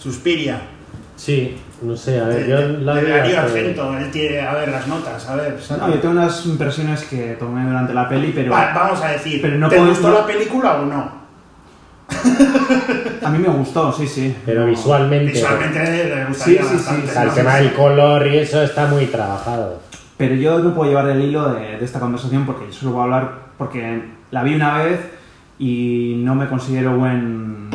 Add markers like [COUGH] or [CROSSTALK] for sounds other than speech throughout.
Suspiria. Sí, no sé, a ver, De, yo de- la de vi Darío Argento. Él tiene, a ver, las notas, a ver. No, yo tengo unas impresiones que tomé durante la peli, pero Va- vamos a decir, pero no ¿te puedo- gustó no- la película o no? [LAUGHS] a mí me gustó, sí, sí. Pero visualmente, Visualmente le gustaría Sí, sí, sí. bastante. sea, el tema del color y eso está muy trabajado. Pero yo no puedo llevar el hilo de, de esta conversación porque yo solo voy a hablar porque la vi una vez y no me considero buen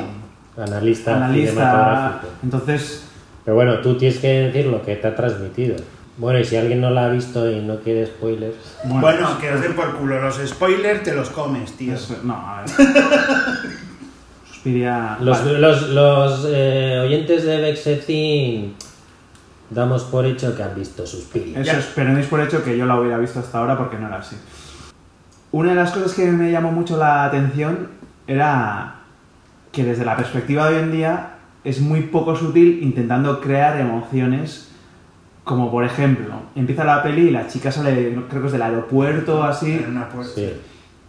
Analista, analista. cinematográfico. Entonces, Pero bueno, tú tienes que decir lo que te ha transmitido. Bueno, y si alguien no la ha visto y no quiere spoilers, bueno, Bueno, que os den por culo. Los spoilers te los comes, tío. eso- no, a ver. [LAUGHS] Suspiria. los, vale. los, los, eh, oyentes de Vexecin damos por hecho que han visto Suspiria. Eso es, pero no es por hecho que yo la hubiera visto hasta ahora porque no era así. Una de las cosas que me llamó mucho la atención era que desde la perspectiva de hoy en día es muy poco sutil intentando crear emociones como por ejemplo, empieza la peli y la chica sale, no- creo que es del aeropuerto o así, En una puerta. Sí.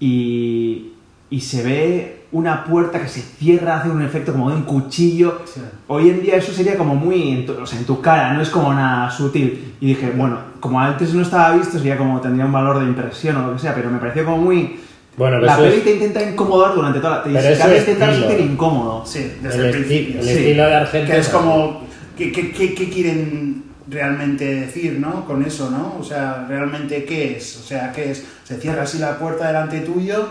y, y se ve una puerta que se cierra, hace un efecto como de un cuchillo. Sí. Hoy en día eso sería como muy en tu, o sea, en tu cara, no es como nada sutil. Y dije, bueno, como antes no estaba visto, sería como tendría un valor de impresión o lo que sea, pero me pareció como muy... Bueno, la peli es te intenta incomodar durante toda la... Te Pero eso estilo. sentir incómodo. Sí, desde el, principio. el sí. estilo de Argento Que es como. ¿qué, qué, qué, qué quieren realmente decir, no? Con eso, ¿no? O sea, ¿realmente qué es? O sea, ¿qué es? Se cierra así la puerta delante tuyo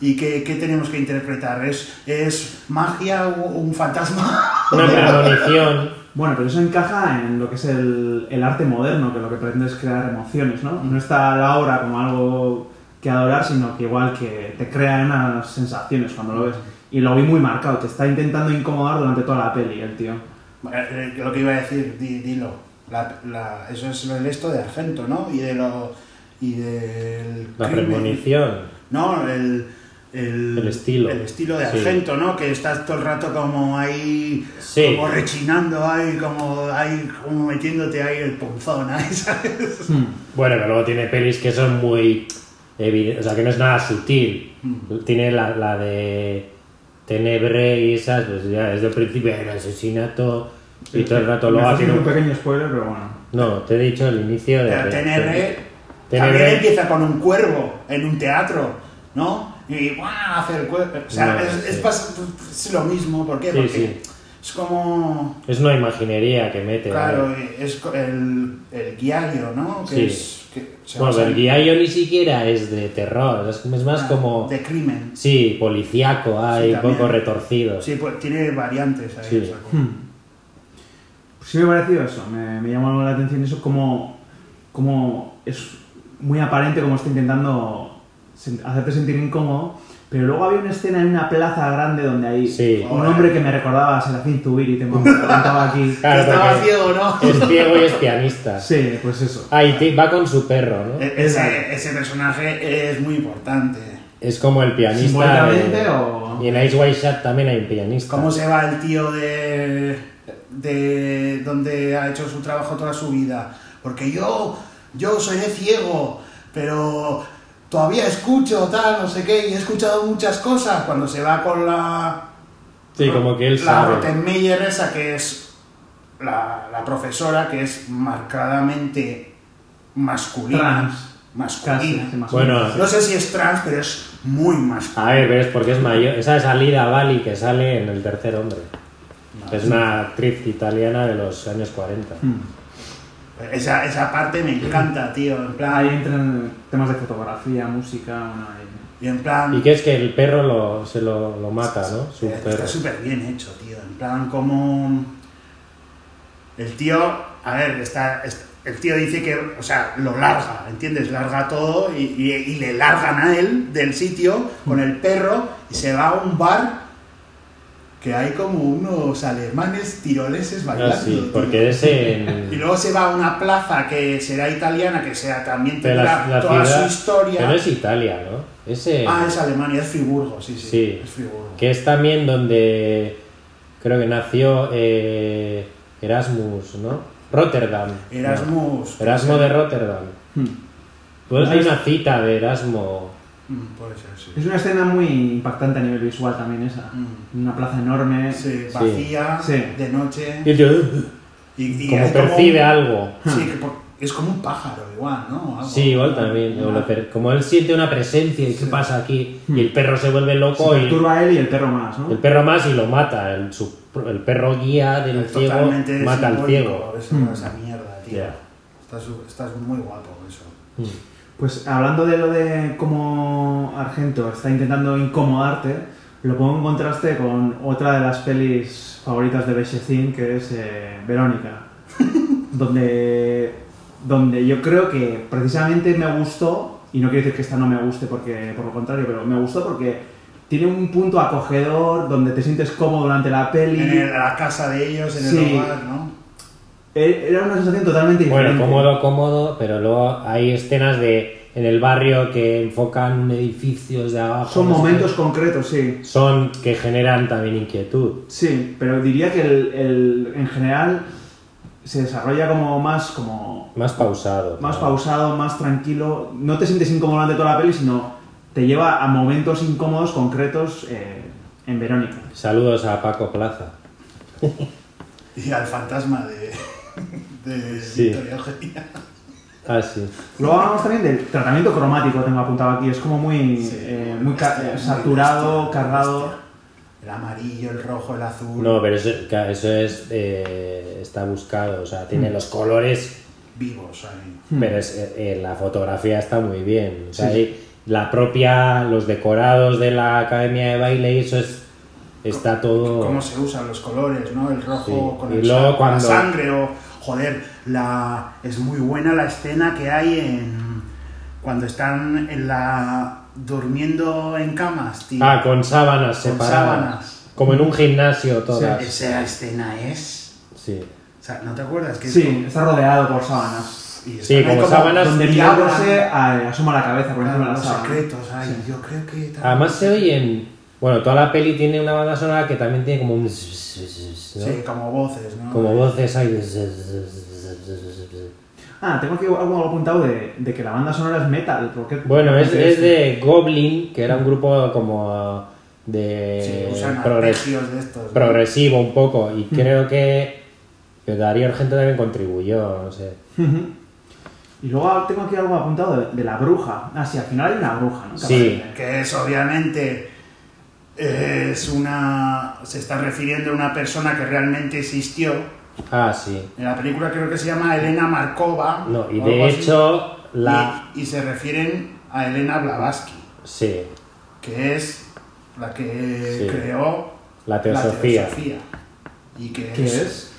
y ¿qué, qué tenemos que interpretar? ¿Es, es magia o un fantasma? [LAUGHS] Una premonición. Bueno, pero eso encaja en lo que es el, el arte moderno, que lo que pretende es crear emociones, ¿no? No está la obra como algo que adorar, sino que igual que te crea unas sensaciones cuando lo ves. Y lo vi muy marcado, te está intentando incomodar durante toda la peli, el tío. Eh, Lo que iba a decir, di- dilo. La- la- eso es el esto de Argento, ¿no? Y de lo. Y del. La crimen. premonición. No, el, el, El estilo. El estilo de Sí. Argento, ¿no? Que estás todo el rato como ahí, Sí. como rechinando ahí, como ahí, como metiéndote ahí el punzón ahí, [LAUGHS] ¿sabes? Hmm. Bueno, pero luego tiene pelis que son muy o sea, que no es nada sutil. Tiene la, la de Tenebre y esas, pues ya desde el principio el asesinato y todo el rato haces tiene un pequeño spoiler, pero bueno. No, te he dicho el inicio de... Pero Tenebre Tenebre. también empieza con un cuervo en un teatro, ¿no? Y ¡guau! hace el cuervo. O sea, No, es, sí. es, lo mismo, ¿por qué? Sí, Porque es como. Es una imaginería que mete. Claro, es el, el guiario, ¿no? Que Sí. es. Que se Bueno, pero el ni siquiera es de terror, es, más ah, como... De crimen. Sí, policíaco, hay Sí, un poco retorcido. Sí, pues tiene variantes ahí. Sí. o sea, como- Hmm. Pues sí me ha parecido eso, me, me llamó la atención eso como, como es muy aparente como está intentando sen- hacerte sentir incómodo, pero luego había una escena en una plaza grande donde hay Sí. un hombre que me recordaba a Serafín Zubiri, te me contaba aquí. [LAUGHS] Claro, Estaba ciego, ¿no? Es ciego y es pianista. Sí, pues eso. Ah, y va con su perro, ¿no? E- Ese, ese personaje es muy importante. Es como el pianista. ¿Simbólicamente de- o...? Y en Ice White Shot también hay un pianista. ¿Cómo se va el tío de, de donde ha hecho su trabajo toda su vida? Porque yo, yo soy de ciego, pero todavía escucho, tal, no sé qué, y he escuchado muchas cosas. Cuando se va con la... Sí, como que él la sabe. Rottenmeier esa que es la, la profesora, que es marcadamente masculina. Trans. Masculina. Casi, Bueno. No sé si es trans, pero es muy masculina. A ver, pero es porque es mayor. Esa es Alida Bali que sale en El Tercer Hombre. Es una actriz italiana de los años 40. Hmm. Esa, esa parte me encanta, tío. En plan, Ahí entran temas de fotografía, música, bueno, ahí- y en plan Y que es que el perro lo, se lo, lo mata, ¿no? Su Eh, perro. Está súper bien hecho, tío. En plan, como. El tío. A ver, está, está- el tío dice que. O sea, lo larga, ¿entiendes? Larga todo y, y- y le largan a él del sitio con el perro y se va a un bar que hay como unos alemanes tiroleses bailando. Ah, sí, porque es Y en. luego se va a una plaza que será italiana, que sea también tendrá la, la toda ciudad. su historia. Que no es Italia, ¿no? Es en- Ah, es Alemania, es Friburgo, sí, sí. Sí. Es Friburgo. Que es también donde creo que nació eh, Erasmus, ¿no? Rotterdam. Erasmus. No, Erasmo de Rotterdam. Hmm. Pues hay una cita de Erasmo Mm, puede ser, sí. Es una escena muy impactante a nivel visual también esa. Mm. Una plaza enorme. Sí, vacía, Sí. de noche. Y el tío, Y, y como percibe algo. Sí, que por- es como un pájaro igual, ¿no? Algo. Sí, igual también. Una- Como él siente una presencia y qué pasa aquí, y el perro se vuelve Se loco y perturba a él y el perro más, ¿no? el perro más y lo mata. El, su- el perro guía del ciego Totalmente mata al ciego. Eso, Mm. Esa mierda, tío. Ya. Estás, estás muy guapo eso. Pues hablando de lo de cómo Argento está intentando incomodarte, lo pongo en contraste con otra de las pelis favoritas de Bechecín, que es eh, Verónica, [LAUGHS] donde, donde yo creo que precisamente me gustó, y no quiero decir que esta no me guste porque por lo contrario, pero me gustó porque tiene un punto acogedor donde te sientes cómodo durante la peli. En la casa de ellos, en Sí. el hogar, ¿no? E- Era una sensación totalmente diferente. Bueno, cómodo, cómodo, pero luego hay escenas de en el barrio que enfocan edificios de abajo. Son no momentos concretos, sí. Son que generan también inquietud. Sí, pero diría que el, el- en general se desarrolla como más como Más pausado. más pausado, más tranquilo. No te sientes incómodo durante toda la peli, sino te lleva a momentos incómodos concretos eh, en Verónica. Saludos a Paco Plaza. [LAUGHS] Y al fantasma de, de Sí. Victoria Eugenia. [LAUGHS] Ah, sí. Luego hablamos también del tratamiento cromático, tengo apuntado aquí. Es como muy, Sí, eh, muy bestia, saturado, bestia, cargado. bestia. El amarillo, el rojo, el azul. No, pero eso, eso es eh, está buscado, o sea, tiene Mm. los colores, Vivos ahí. Hmm. pero es, eh, la fotografía está muy bien. O sea, Sí. hay la propia, los decorados de la academia de baile, eso es está todo. Cómo se usan los colores, ¿no? El rojo Sí. con, Y el luego sa- con cuando- la sangre o... Joder, la... es muy buena la escena que hay en... Cuando están en la... durmiendo en camas, tío. Ah, con sábanas Con separadas. sábanas. Como en un gimnasio todas. Esa escena es... Sí. O sea, ¿no te acuerdas? Que es Sí, como- está rodeado por sábanas. y Sí, como sábanas Donde mirándose asoma la cabeza por encima de Claro, la los sábana. secretos, ay, Sí. yo creo que... tal- Además se oyen. Bueno, toda la peli tiene una banda sonora que también tiene como un. ¿no? Sí, como voces, ¿no? Como voces ahí. Ah, tengo aquí algo apuntado de, de que la banda sonora es metal. ¿por qué? Bueno, es, de Goblin, que era un grupo como de Sí, usan progres- arpegios de estos. ¿no? progresivo un poco y creo que, que Darío Argento también contribuyó, no sé. Y luego tengo aquí algo apuntado de, de la bruja. Ah, sí, al final hay una bruja, ¿no? Que Sí. que es obviamente eh, es una se está refiriendo a una persona que realmente existió Ah, sí. en la película creo que se llama Elena Markova No, y de así. hecho, la. y, y se refieren a Elena Blavatsky Sí, que es la que Sí. creó la teosofía. teosofía. y que ¿Qué es?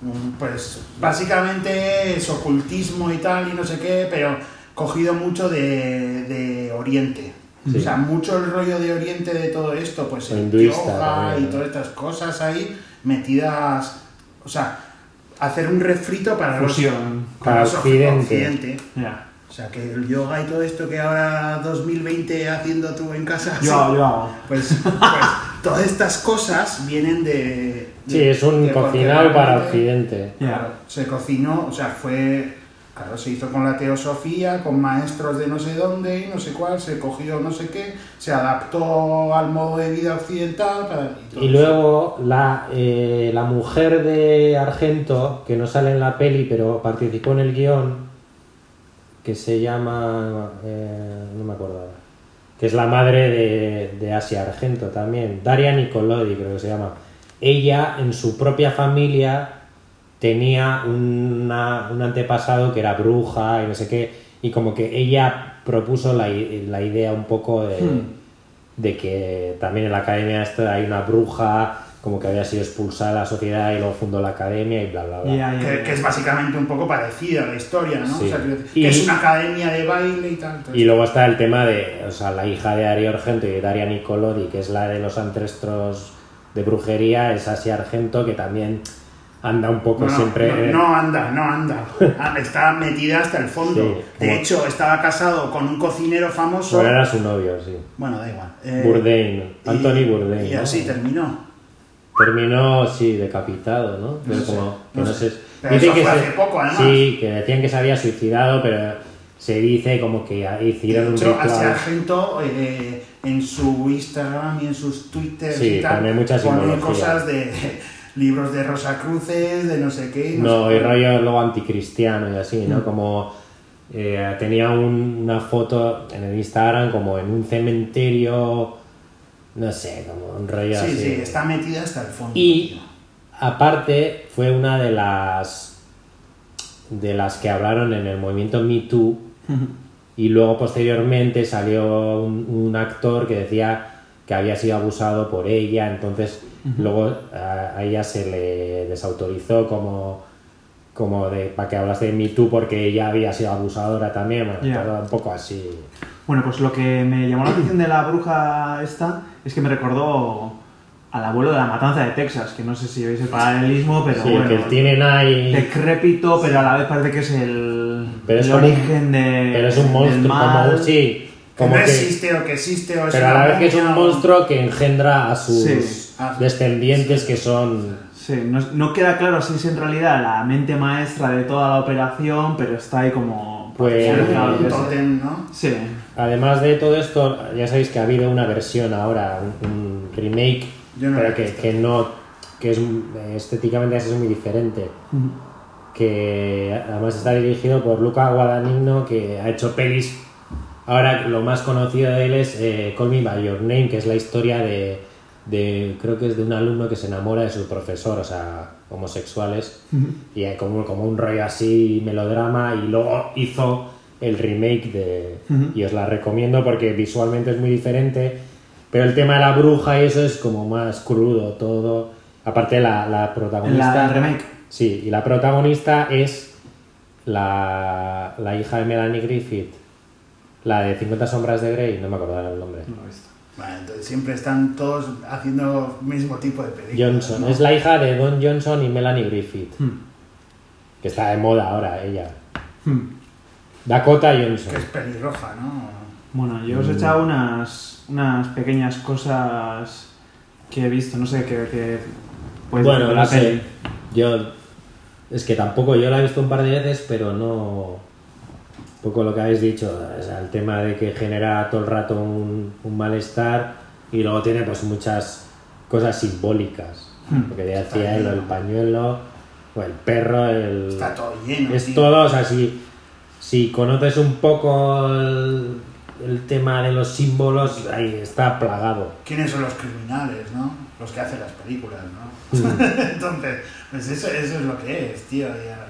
Mm, Pues básicamente es ocultismo y tal y no sé qué, pero cogido mucho de, de Oriente. Sí. O sea, mucho el rollo de Oriente de todo esto, pues el hinduista yoga también, y ¿no? todas estas cosas ahí metidas, o sea, hacer un refrito para los, Fusión. para Para los Occidente. O sea, que el yoga y todo esto que ahora 2020 haciendo tú en casa, Yo, yo hago. pues, pues todas estas cosas vienen de... Sí, es un de cocinado para Occidente. Claro, se cocinó, o sea, fue. Claro, se hizo con la teosofía, con maestros de no sé dónde y no sé cuál, se cogió no sé qué, se adaptó al modo de vida occidental. para- Y luego la, eh, la mujer de Argento, que no sale en la peli, pero participó en el guion, que se llama... eh, no me acuerdo ahora. Que es la madre de, de Asia Argento también. Daria Nicolodi creo que se llama. Ella en su propia familia tenía una- un antepasado que era bruja y no sé qué. Y como que ella propuso la, la idea un poco de Hmm. de que también en la academia esta hay una bruja como que había sido expulsada de la sociedad y luego fundó la academia y bla bla bla. Que, es básicamente un poco parecida a la historia, ¿no? Sí. O sea, que, Y- es una academia de baile y tal. Y luego está el tema de, o sea, la hija de Dario Argento y de Daria Nicolodi, que es la de los ancestros de brujería, es Asia Argento, que también anda un poco No, siempre... no, no anda, no anda. Ah, Está metida hasta el fondo. Sí, de hecho, estaba casado con un cocinero famoso. Bueno, era su novio, sí. Bueno, da igual. Eh, Bourdain, Anthony Bourdain. Y ¿no? así terminó. Terminó, sí, decapitado, ¿no? Pero No sé, como que no sé. sé. Pero eso que fue se- hace poco, además. Sí, que decían que se había suicidado, pero se dice como que hicieron un al ritual. sargento eh, en su Instagram y en sus Twitter Sí, y tal, pone mucha pone simbología. cosas de libros de Rosacruces, de no sé qué. No, sé y rollo luego anticristiano y así, Mm. ¿no? Como eh, tenía un- una foto en el Instagram como en un cementerio, no sé, como un rollo Sí, así. sí, está metida hasta el fondo. Y tío. aparte fue una de las de las que hablaron en el movimiento Me Too y luego posteriormente salió un, un actor que decía que había sido abusado por ella, entonces luego a, a ella se le desautorizó como como de para que hablas de Me Too porque ella había sido abusadora también, bueno, Ya. todo un poco así. Bueno, pues lo que me llamó la atención de la bruja esta es que me recordó al abuelo de la matanza de Texas, que no sé si veis el paralelismo, pero Sí, bueno, que tienen ahí decrépito, pero a la vez parece que es el, Pero es el como un- origen de, pero es un monstruo mal. como sí, como no que existe o que existe o es Pero a la vez que es un monstruo que engendra a sus Sí. Ah, descendientes que son... Sí, no, no queda claro si es en realidad la mente maestra de toda la operación, pero está ahí como... Pues- un ¿no? Sí, Además de todo esto, ya sabéis que ha habido una versión ahora, un, un remake, Yo no la pero que no, que es estéticamente es muy diferente. Que además está dirigido por Luca Guadagnino, que ha hecho pelis. Ahora lo más conocido de él es eh, Call Me By Your Name, que es la historia de, de- creo que es de un alumno que se enamora de su profesor, o sea, homosexuales, y hay como, como un rollo así, melodrama, y luego hizo el remake de... Y os la recomiendo porque visualmente es muy diferente, pero el tema de la bruja y eso es como más crudo todo. Aparte la, la protagonista... la remake. Sí, y la protagonista es la, la hija de Melanie Griffith, la de 50 sombras de Grey, no me acuerdo el nombre. No lo he visto. Bueno, entonces siempre están todos haciendo el mismo tipo de películas. Johnson, ¿no? es la hija de Don Johnson y Melanie Griffith, Hmm. que está de moda ahora ella. Hmm. Dakota Que Johnson. es pelirroja, ¿no? Bueno, yo os he echado unas, unas pequeñas cosas que he visto, no sé, que, que Bueno, no la sé. peli. Yo. Es que tampoco, yo la he visto un par de veces, pero no. Un poco lo que habéis dicho, o sea, el tema de que genera todo el rato un, un malestar y luego tiene pues muchas cosas simbólicas. Hmm. Porque ya Está decía él, el pañuelo, o el perro, el. Está todo lleno. Es tío. todo, o sea, si, si conoces un poco el, el tema de los símbolos, ahí está plagado. ¿Quiénes son los criminales, no? Los que hacen las películas, ¿no? Mm. [LAUGHS] Entonces, pues eso, eso es lo que es, tío. y, ah,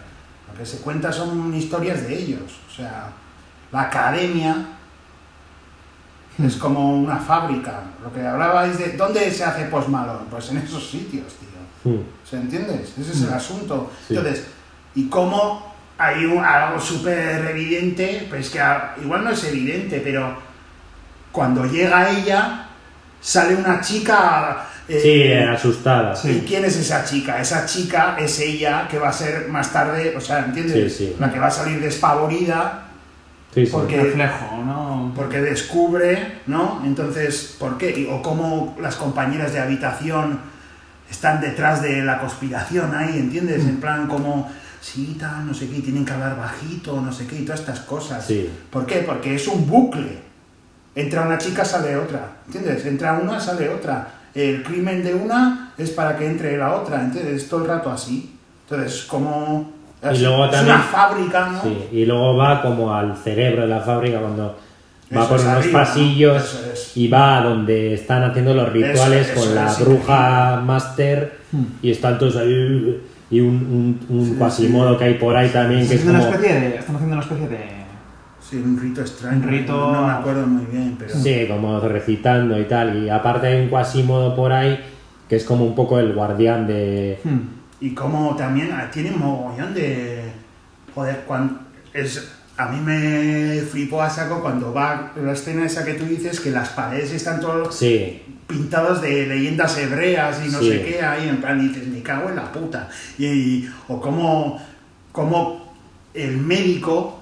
lo que se cuenta son historias de ellos. O sea, la academia es como una fábrica. Lo que hablabais de... ¿Dónde se hace Post Malone? Pues en esos sitios, tío. Hmm. ¿Se entiendes? Ese es el asunto. Sí. Entonces, ¿y cómo hay un- algo súper evidente? Pues que a- igual no es evidente, pero cuando llega ella, sale una chica... eh, Sí, asustada. Sí. ¿Y quién es esa chica? Esa chica es ella que va a ser más tarde, o sea, ¿entiendes? Sí, sí. La que va a salir despavorida Sí, sí. Porque- reflejo, ¿no? porque descubre, ¿no? Entonces, ¿por qué? Y- O cómo las compañeras de habitación están detrás de la conspiración ahí, ¿entiendes? En plan, como, sí, tal, no sé qué, tienen que hablar bajito, no sé qué, y todas estas cosas. Sí. ¿Por qué? Porque es un bucle. Entra una chica, sale otra, ¿entiendes? Entra una, sale otra. El crimen de una es para que entre la otra, ¿entiendes? Es todo el rato así. Entonces, como... Y Es, luego es también- una fábrica, ¿no? Sí, y luego va como al cerebro de la fábrica cuando va Eso por unos pasillos es. y va a donde están haciendo los rituales Eso- eso con la bruja master y están todos ahí y un, un, un Sí, cuasimodo que hay por ahí también que es como una especie de, están haciendo una especie de... Sí, un rito extraño. Un rito- No me acuerdo muy bien, pero... sí, como recitando y tal y aparte hay un cuasimodo por ahí que es como un poco el guardián de Hmm. Y como también ah, tiene mogollón de... Joder, cuando... Es, a mí me flipó a saco cuando va la escena esa que tú dices, que las paredes están todos sí, pintados de leyendas hebreas y no Sí. sé qué, ahí en plan, y dices, me cago en la puta. Y, y- o como, como el médico,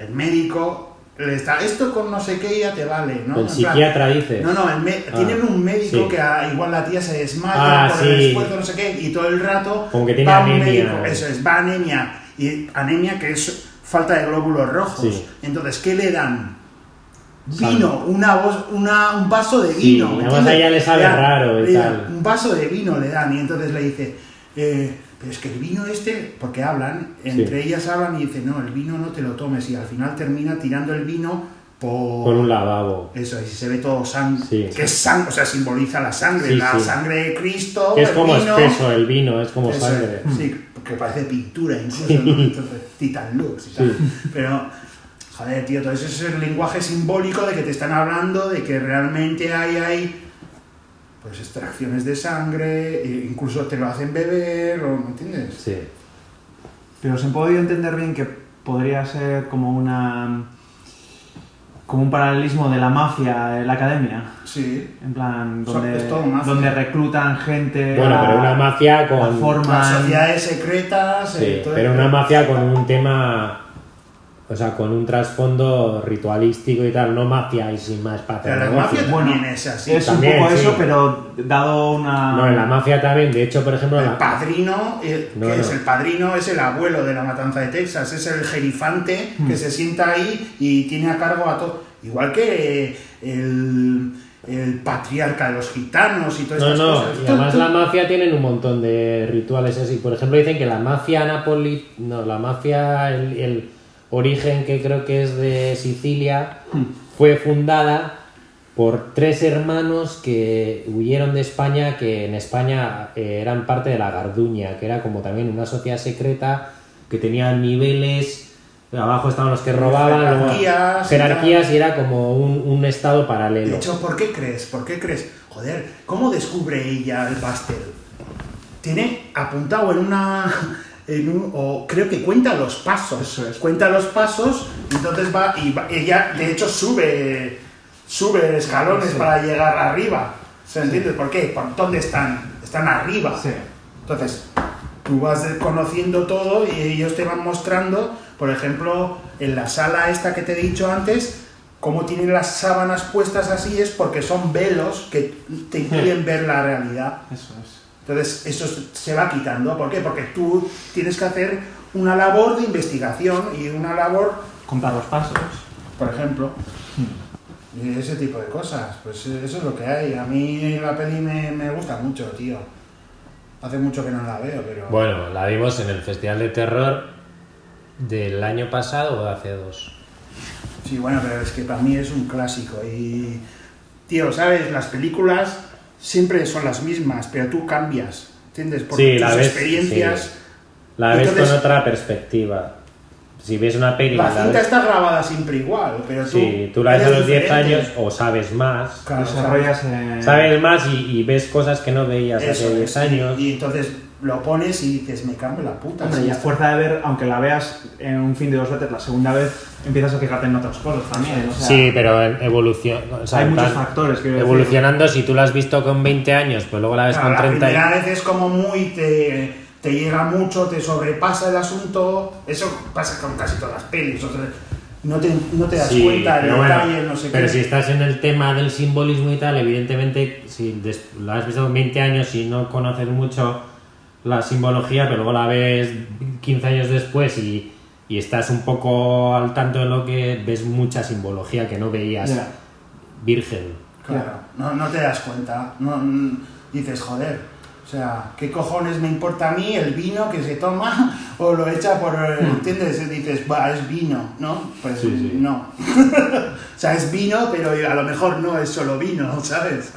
el médico, le está, esto con no sé qué ya te vale, ¿no? el En plan, psiquiatra dice no, no, el me- Ah, tienen un médico sí. que ah, igual la tía se desmaya Ah, por el sí. esfuerzo, no sé qué, y todo el rato Como que tiene va un anemia. médico, eso es, va anemia. Y anemia que es falta de glóbulos rojos. Sí. Entonces, ¿qué le dan? Vino, una, bos- una, un vaso de Sí, vino. ¿me además a ella le sabe dan- raro y dan. Un vaso de vino le dan y entonces le dice, eh, pero es que el vino este, porque hablan, entre ellas hablan y dicen, no, el vino no te lo tomes y al final termina tirando el vino por... Por un lavabo. Eso, y se ve todo sangre, Sí. que es sangre, o sea, simboliza la sangre, la sangre de Cristo, Que es el como vino, espeso el vino, es como eso, sangre. Sí, porque parece pintura incluso. ¿no? Entonces, Titan Lux y tal. Pero, joder, tío, todo eso es el lenguaje simbólico de que te están hablando, de que realmente hay, hay pues extracciones de sangre, e incluso te lo hacen beber, o, ¿me entiendes? Sí. Pero se han podido entender bien que podría ser como una. como un paralelismo de la mafia en la academia. Sí. En plan, donde, es todo mafia. donde reclutan gente. Bueno, a- pero una mafia con. forma- Las sociedades secretas, Sí, eh, todo pero el- una mafia con un tema. O sea, con un trasfondo ritualístico y tal, no mafia y sin más para Pero la mafia Bueno, también es así. Es También, un poco sí. eso, pero dado una. No, en la mafia también, de hecho, por ejemplo, El la- padrino, eh, No, ¿qué no. es? El padrino es el abuelo de la matanza de Texas, es el jerifante Hmm. que se sienta ahí y tiene a cargo a todo. Igual que eh, el, el patriarca de los gitanos y todas No, estas no, cosas. y además la mafia tienen un montón de rituales así. Por ejemplo, dicen que la mafia Napoli, no, la mafia, el, el origen que creo que es de Sicilia, fue fundada por tres hermanos que huyeron de España, que en España eh, eran parte de la Garduña, que era como también una sociedad secreta que tenía niveles. Abajo estaban los que robaban, luego Jerarquías y jerarquías y era como un, un estado paralelo. De hecho, ¿por qué crees? ¿Por qué crees? Joder, ¿cómo descubre ella el pastel? Tiene apuntado en una... En un, o creo que cuenta los pasos. Eso es. Cuenta los pasos, entonces va y va- ella, de hecho, sube sube escalones Sí. para llegar arriba. ¿Se entiende? ¿Por qué? ¿Por dónde están? Están arriba. Sí. Entonces, tú vas conociendo todo y ellos te van mostrando, por ejemplo, en la sala esta que te he dicho antes, cómo tienen las sábanas puestas así es porque son velos que te impiden ver la realidad. Eso es. Entonces, eso se va quitando. ¿Por qué? Porque tú tienes que hacer una labor de investigación y una labor, Contar los pasos. por ejemplo, y ese tipo de cosas. Pues eh, eso es lo que hay. A mí la peli me, me gusta mucho, tío. Hace mucho que no la veo, pero... Bueno, la vimos en el Festival de Terror del año pasado o de hace dos. Sí, bueno, pero es que para mí es un clásico. Y, tío, ¿sabes? Las películas siempre son las mismas, pero tú cambias, ¿entiendes? Porque Sí, tus la ves, experiencias... sí. La ves Entonces- con otra perspectiva. Si ves una peli, La la cinta ves- está grabada siempre igual, pero tú... sí, tú la ves a los 10 diferente. años o sabes más. Claro, Desarrollas. eh, Sabes más y, y ves cosas que no veías Eso hace 10 es, años. Y, y entonces lo pones y dices, me cambio la puta. Hombre, y a fuerza de ver, aunque la veas en un fin de dos veces, la segunda vez empiezas a fijarte en otras cosas también. o sea, Sí, pero evolución. o sea, hay muchos factores. decir. Evolucionando, si tú la has visto con 20 años, pues luego la ves Claro, con la 30 primera años. vez es como muy... Te, te llega mucho, te sobrepasa el asunto. Eso pasa con casi todas las pelis. o sea, no, te, no te das Sí, cuenta del pero bueno, detalle, no sé pero qué. si estás en el tema del simbolismo y tal, evidentemente, si des- la has visto con 20 años y no conoces mucho la simbología, pero luego la ves 15 años después y, y estás un poco al tanto de lo que ves mucha simbología que no veías virgen. Claro, no, no te das cuenta. No, dices, joder, o sea, ¿qué cojones me importa a mí el vino que se toma [LAUGHS] o lo echa por... ¿Entiendes? Dices, va, es vino, ¿no? Pues Sí, sí. no. [LAUGHS] o sea, es vino, pero a lo mejor no es solo vino, [LAUGHS] ¿sabes?